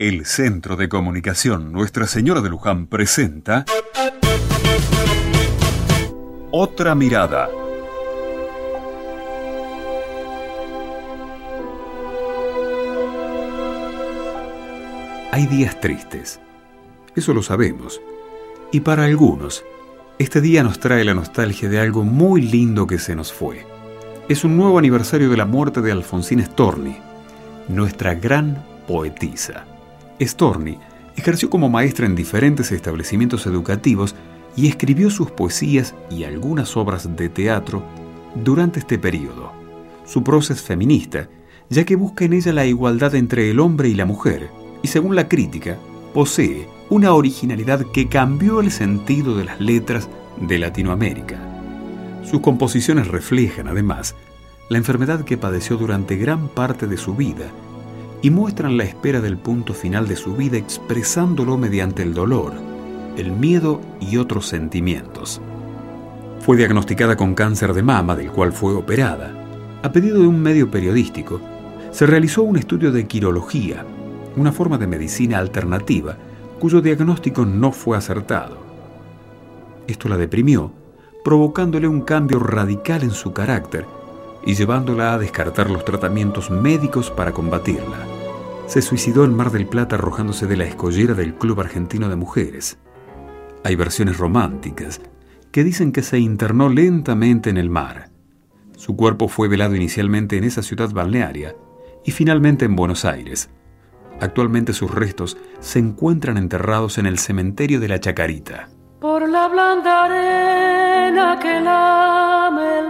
El Centro de Comunicación Nuestra Señora de Luján presenta Otra Mirada. Hay días tristes, eso lo sabemos, y para algunos, este día nos trae la nostalgia de algo muy lindo que se nos fue. Es un nuevo aniversario de la muerte de Alfonsín Storni, nuestra gran poetisa. Storni ejerció como maestra en diferentes establecimientos educativos y escribió sus poesías y algunas obras de teatro durante este periodo. Su prosa es feminista, ya que busca en ella la igualdad entre el hombre y la mujer, y según la crítica, posee una originalidad que cambió el sentido de las letras de Latinoamérica. Sus composiciones reflejan, además, la enfermedad que padeció durante gran parte de su vida y muestran la espera del punto final de su vida expresándolo mediante el dolor, el miedo y otros sentimientos. Fue diagnosticada con cáncer de mama, del cual fue operada. A pedido de un medio periodístico, se realizó un estudio de quirología, una forma de medicina alternativa cuyo diagnóstico no fue acertado. Esto la deprimió, provocándole un cambio radical en su carácter y llevándola a descartar los tratamientos médicos para combatirla. Se suicidó en Mar del Plata arrojándose de la escollera del Club Argentino de Mujeres. Hay versiones románticas que dicen que se internó lentamente en el mar. Su cuerpo fue velado inicialmente en esa ciudad balnearia y finalmente en Buenos Aires. Actualmente sus restos se encuentran enterrados en el cementerio de la Chacarita. Por la blanda arena que lame el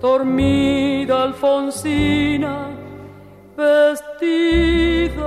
dormida Alfonsina, vestida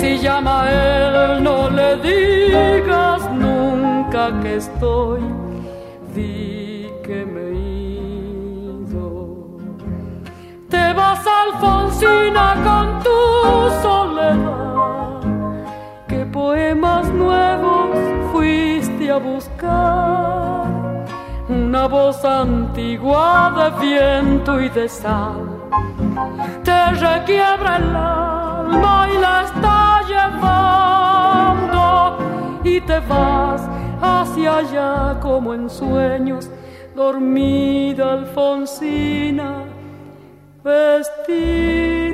Si llama él, no le digas nunca que estoy, di que me ido. Te vas, Alfonsina, con tu soledad. ¿Qué poemas nuevos fuiste a buscar? Una voz antigua de viento y de sal te requiebra el como en sueños, dormida Alfonsina, vestida